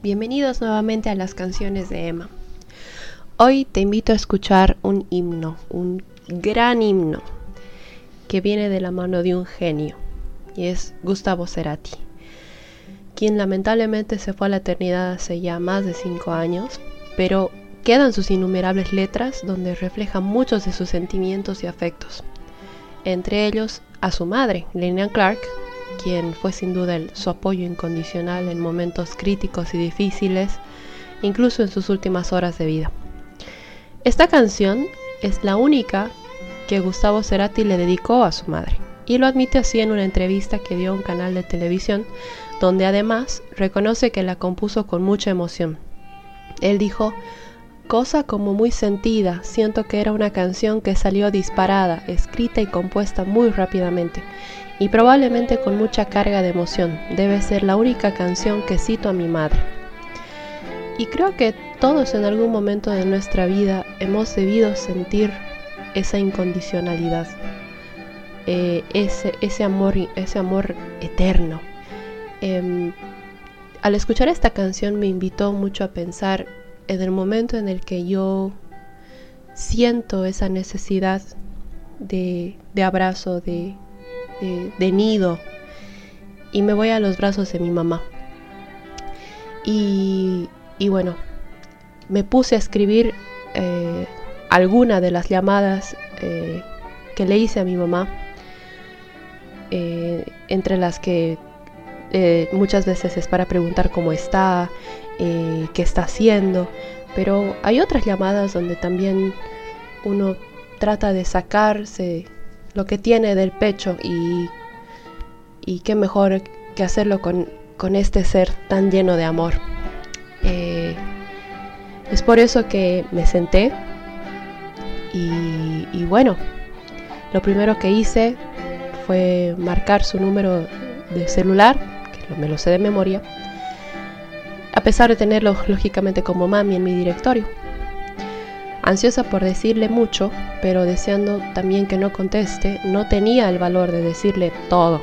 Bienvenidos nuevamente a las canciones de Emma. Hoy te invito a escuchar un himno, un gran himno, que viene de la mano de un genio, y es Gustavo Cerati, quien lamentablemente se fue a la eternidad hace ya más de cinco años, pero quedan sus innumerables letras donde reflejan muchos de sus sentimientos y afectos, entre ellos a su madre, Lillian Clark, quien fue sin duda su apoyo incondicional en momentos críticos y difíciles, incluso en sus últimas horas de vida. Esta canción es la única que Gustavo Cerati le dedicó a su madre, y lo admite así en una entrevista que dio a un canal de televisión, donde además reconoce que la compuso con mucha emoción. Él dijo, cosa como muy sentida, siento que era una canción que salió disparada, escrita y compuesta muy rápidamente, y probablemente con mucha carga de emoción. Debe ser la única canción que cito a mi madre. Y creo que todos en algún momento de nuestra vida hemos debido sentir esa incondicionalidad, eh, ese, ese, amor, ese amor eterno. Em, al escuchar esta canción me invitó mucho a pensar en el momento en el que yo siento esa necesidad de, abrazo, de, de, nido y me voy a los brazos de mi mamá. Y, bueno, me puse a escribir eh, alguna de las llamadas eh, que le hice a mi mamá, eh, entre las que muchas veces es para preguntar cómo está, qué está haciendo, pero hay otras llamadas donde también uno trata de sacarse lo que tiene del pecho y, y qué mejor que hacerlo con, este ser tan lleno de amor. Eh, es por eso que me senté y, bueno, lo primero que hice fue marcar su número de celular, me lo sé de memoria, a pesar de tenerlo lógicamente como mami en mi directorio ansiosa por decirle mucho, pero deseando también que no conteste, no tenía el valor de decirle todo.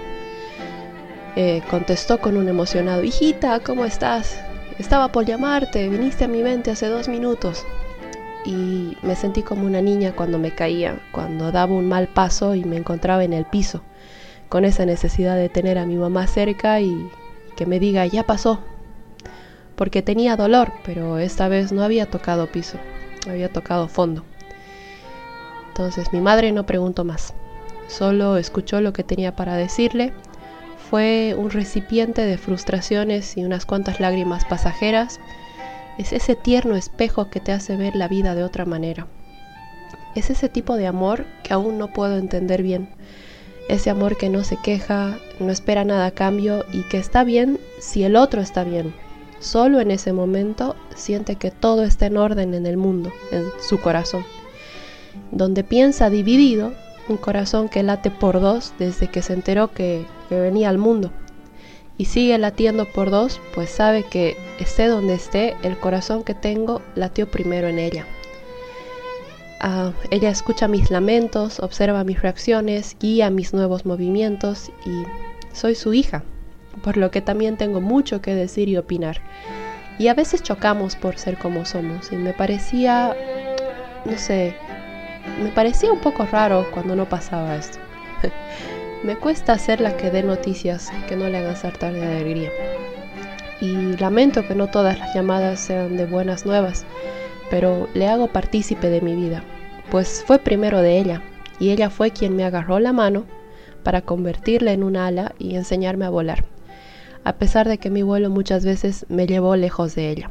Eh, contestó con un emocionado, hijita, ¿cómo estás? Estaba por llamarte, viniste a mi mente hace dos minutos. Y me sentí como una niña cuando me caía, cuando daba un mal paso y me encontraba en el piso, con esa necesidad de tener a mi mamá cerca y que me diga, ya pasó. Porque tenía dolor, pero esta vez no había tocado piso había tocado fondo. Entonces mi madre no preguntó más, solo escuchó lo que tenía para decirle. Fue un recipiente de frustraciones y unas cuantas lágrimas pasajeras. Es ese tierno espejo que te hace ver la vida de otra manera. Es ese tipo de amor que aún no puedo entender bien. Ese amor que no se queja, no espera nada a cambio y que está bien si el otro está bien, Solo en ese momento siente que todo está en orden en el mundo, en su corazón. Donde piensa dividido, un corazón que late por dos desde que se enteró que, venía al mundo. Y sigue latiendo por dos, pues sabe que esté donde esté, el corazón que tengo latió primero en ella. Ah, ella escucha mis lamentos, observa mis reacciones, guía mis nuevos movimientos y soy su hija por lo que también tengo mucho que decir y opinar. Y a veces chocamos por ser como somos, y me parecía, no sé, me parecía un poco raro cuando no pasaba esto. me cuesta ser la que dé noticias que no le hagan saltar de alegría. Y lamento que no todas las llamadas sean de buenas nuevas, pero le hago partícipe de mi vida, pues fue primero de ella, y ella fue quien me agarró la mano para convertirla en un ala y enseñarme a volar a pesar de que mi vuelo muchas veces me llevó lejos de ella.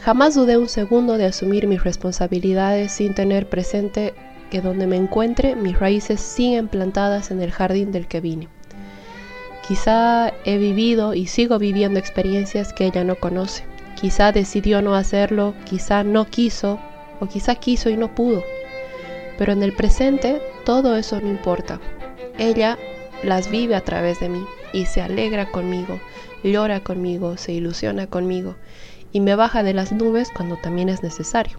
Jamás dudé un segundo de asumir mis responsabilidades sin tener presente que donde me encuentre mis raíces siguen plantadas en el jardín del que vine. Quizá he vivido y sigo viviendo experiencias que ella no conoce. Quizá decidió no hacerlo, quizá no quiso o quizá quiso y no pudo. Pero en el presente todo eso no importa. Ella las vive a través de mí y se alegra conmigo, llora conmigo, se ilusiona conmigo y me baja de las nubes cuando también es necesario,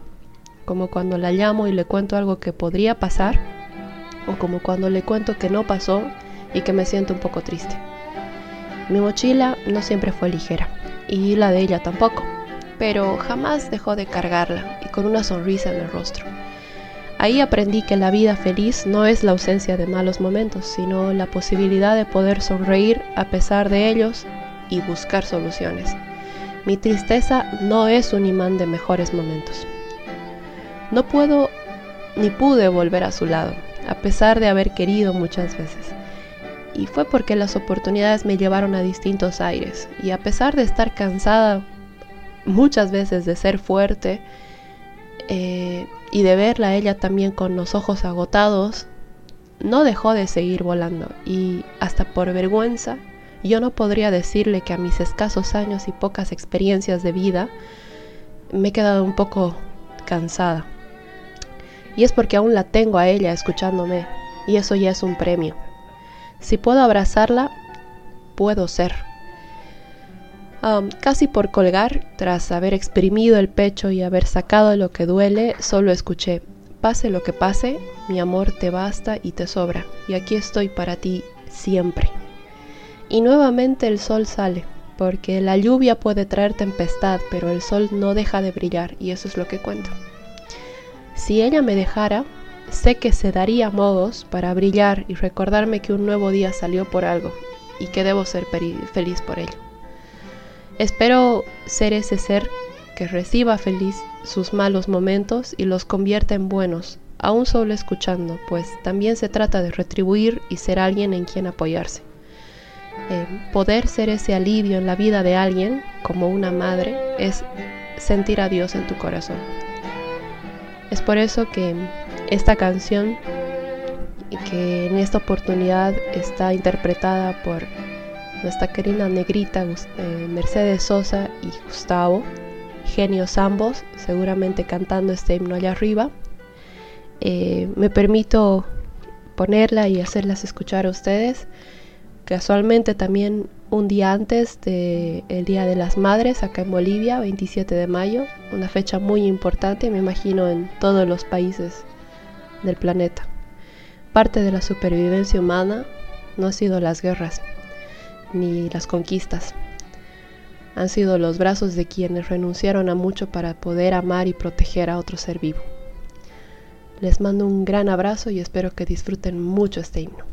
como cuando la llamo y le cuento algo que podría pasar o como cuando le cuento que no pasó y que me siento un poco triste. Mi mochila no siempre fue ligera y la de ella tampoco, pero jamás dejó de cargarla y con una sonrisa en el rostro. Ahí aprendí que la vida feliz no es la ausencia de malos momentos, sino la posibilidad de poder sonreír a pesar de ellos y buscar soluciones. Mi tristeza no es un imán de mejores momentos. No puedo ni pude volver a su lado, a pesar de haber querido muchas veces. Y fue porque las oportunidades me llevaron a distintos aires. Y a pesar de estar cansada muchas veces de ser fuerte eh, y de verla a ella también con los ojos agotados, no dejó de seguir volando. Y hasta por vergüenza, yo no podría decirle que a mis escasos años y pocas experiencias de vida me he quedado un poco cansada. Y es porque aún la tengo a ella escuchándome, y eso ya es un premio. Si puedo abrazarla, puedo ser. Casi por colgar, tras haber exprimido el pecho y haber sacado lo que duele, solo escuché, pase lo que pase, mi amor te basta y te sobra, y aquí estoy para ti siempre. Y nuevamente el sol sale, porque la lluvia puede traer tempestad, pero el sol no deja de brillar, y eso es lo que cuento. Si ella me dejara, sé que se daría modos para brillar y recordarme que un nuevo día salió por algo y que debo ser feliz por ello. Espero ser ese ser que reciba feliz sus malos momentos y los convierta en buenos, aún solo escuchando, pues también se trata de retribuir y ser alguien en quien apoyarse. Eh, poder ser ese alivio en la vida de alguien, como una madre, es sentir a Dios en tu corazón. Es por eso que esta canción, que en esta oportunidad está interpretada por nuestra querida negrita eh, Mercedes Sosa y Gustavo, genios ambos, seguramente cantando este himno allá arriba, eh, me permito ponerla y hacerlas escuchar a ustedes. Casualmente también un día antes del Día de las Madres acá en Bolivia, 27 de mayo, una fecha muy importante, me imagino, en todos los países del planeta. Parte de la supervivencia humana no han sido las guerras ni las conquistas. Han sido los brazos de quienes renunciaron a mucho para poder amar y proteger a otro ser vivo. Les mando un gran abrazo y espero que disfruten mucho este himno.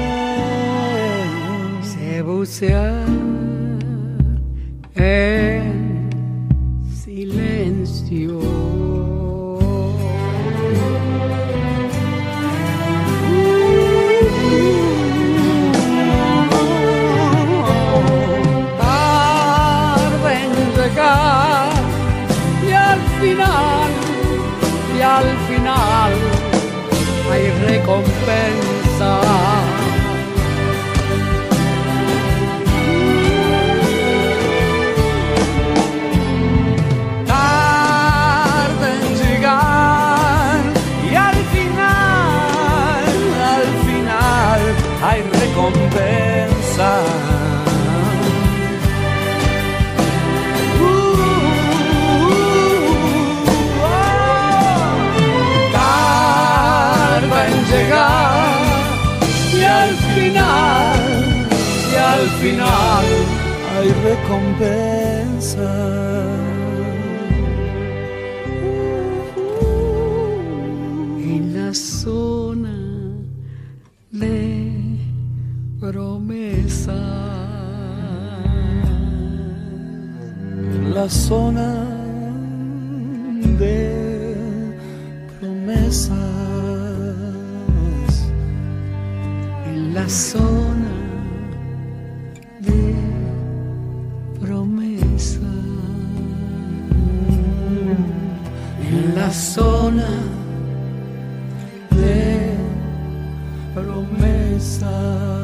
Se bucea final hay recompensa. En la zona de promesa. La zona de promesas. En la zona Zona de promesas.